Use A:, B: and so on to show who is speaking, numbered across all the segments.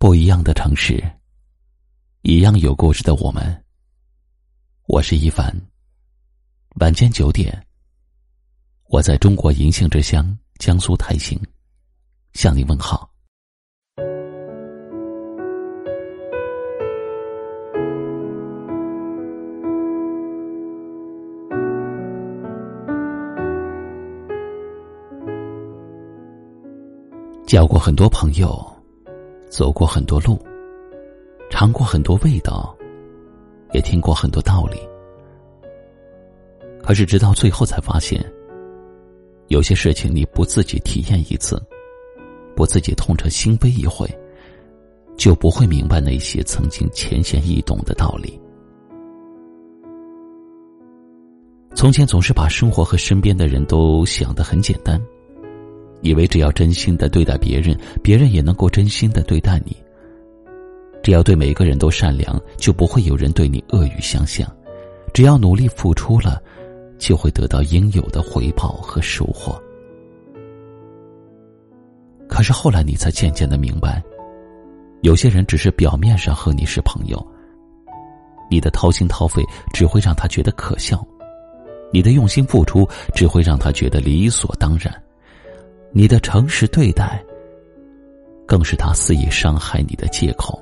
A: 不一样的城市，一样有故事的我们。我是一凡。晚间九点，我在中国银杏之乡江苏泰兴向你问好。交过很多朋友，走过很多路，尝过很多味道，也听过很多道理。可是直到最后才发现，有些事情你不自己体验一次，不自己痛彻心扉一回，就不会明白那些曾经浅显易懂的道理。从前总是把生活和身边的人都想得很简单。以为只要真心的对待别人，别人也能够真心的对待你。只要对每个人都善良，就不会有人对你恶语相向。只要努力付出了，就会得到应有的回报和收获。可是后来你才渐渐的明白，有些人只是表面上和你是朋友，你的掏心掏肺只会让他觉得可笑，你的用心付出只会让他觉得理所当然。你的诚实对待，更是他肆意伤害你的借口。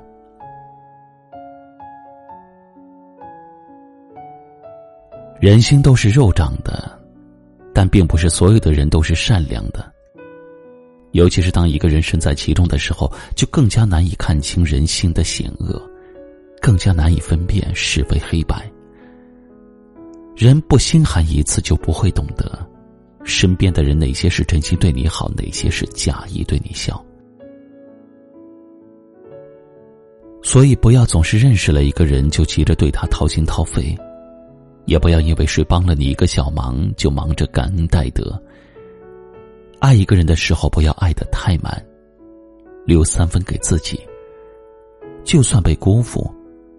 A: 人心都是肉长的，但并不是所有的人都是善良的。尤其是当一个人身在其中的时候，就更加难以看清人心的险恶，更加难以分辨是非黑白。人不心寒一次，就不会懂得。身边的人哪些是真心对你好，哪些是假意对你笑？所以不要总是认识了一个人就急着对他掏心掏肺，也不要因为谁帮了你一个小忙就忙着感恩戴德。爱一个人的时候，不要爱得太满，留三分给自己。就算被辜负，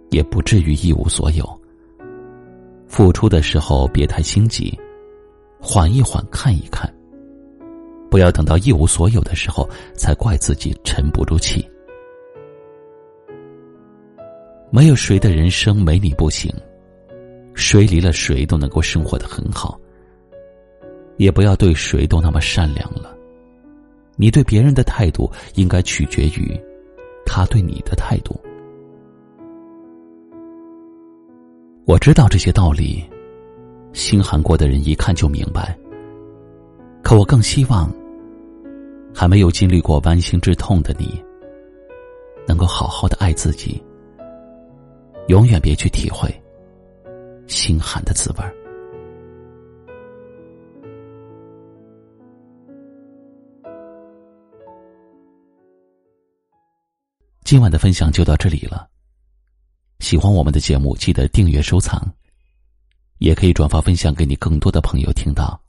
A: 也不至于一无所有。付出的时候别太心急。缓一缓，看一看。不要等到一无所有的时候，才怪自己沉不住气。没有谁的人生没你不行，谁离了谁都能够生活的很好。也不要对谁都那么善良了。你对别人的态度，应该取决于他对你的态度。我知道这些道理。心寒过的人一看就明白。可我更希望，还没有经历过剜心之痛的你，能够好好的爱自己，永远别去体会心寒的滋味儿。今晚的分享就到这里了。喜欢我们的节目，记得订阅收藏。也可以转发分享给你更多的朋友听到。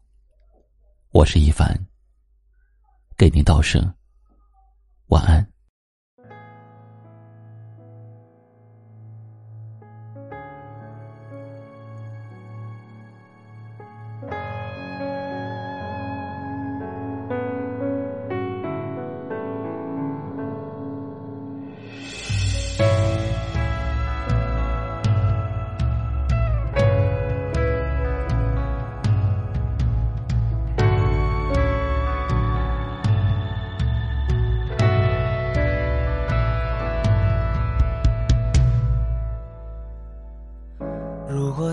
A: 我是一凡，给您道声晚安。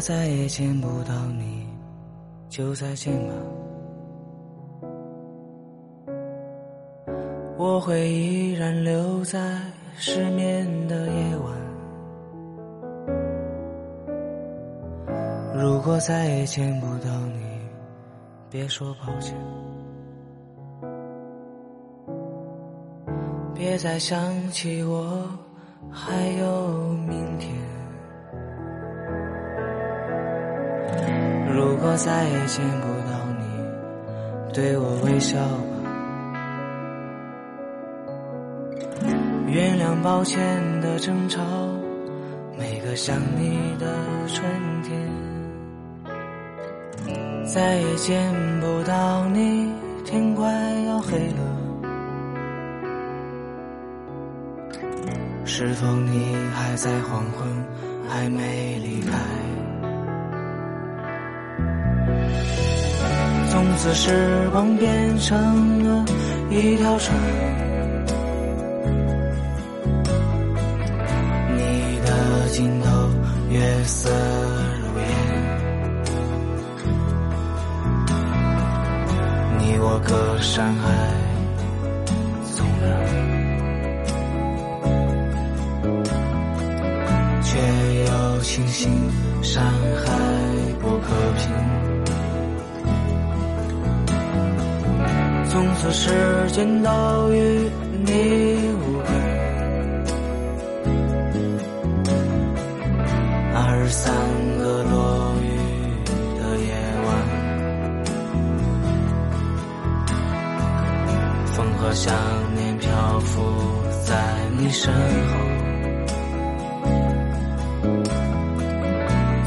B: 再也见不到你，就再见吧。我会依然留在失眠的夜晚。如果再也见不到你，别说抱歉，别再想起我，还有明天。如果再也见不到你，对我微笑吧。原谅抱歉的争吵，每个想你的春天。再也见不到你，天快要黑了。是否你还在黄昏，还没离开？从此时光变成了一条船，你的尽头月色如烟，你我隔山海。却又庆幸山海从此世间都与你无关。二十三个落雨的夜晚，风和想念漂浮在你身后。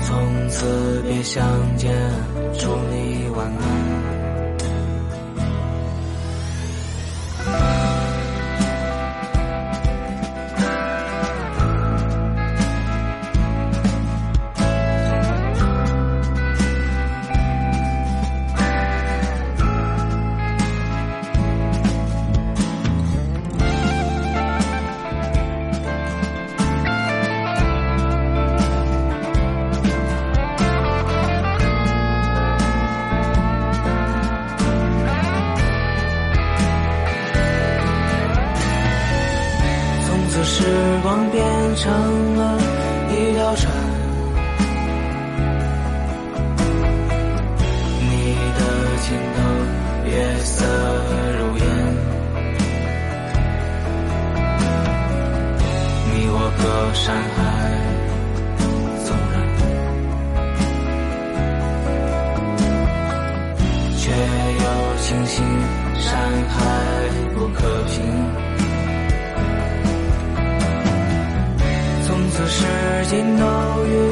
B: 从此别相见，祝你晚安。光变成了一条船，都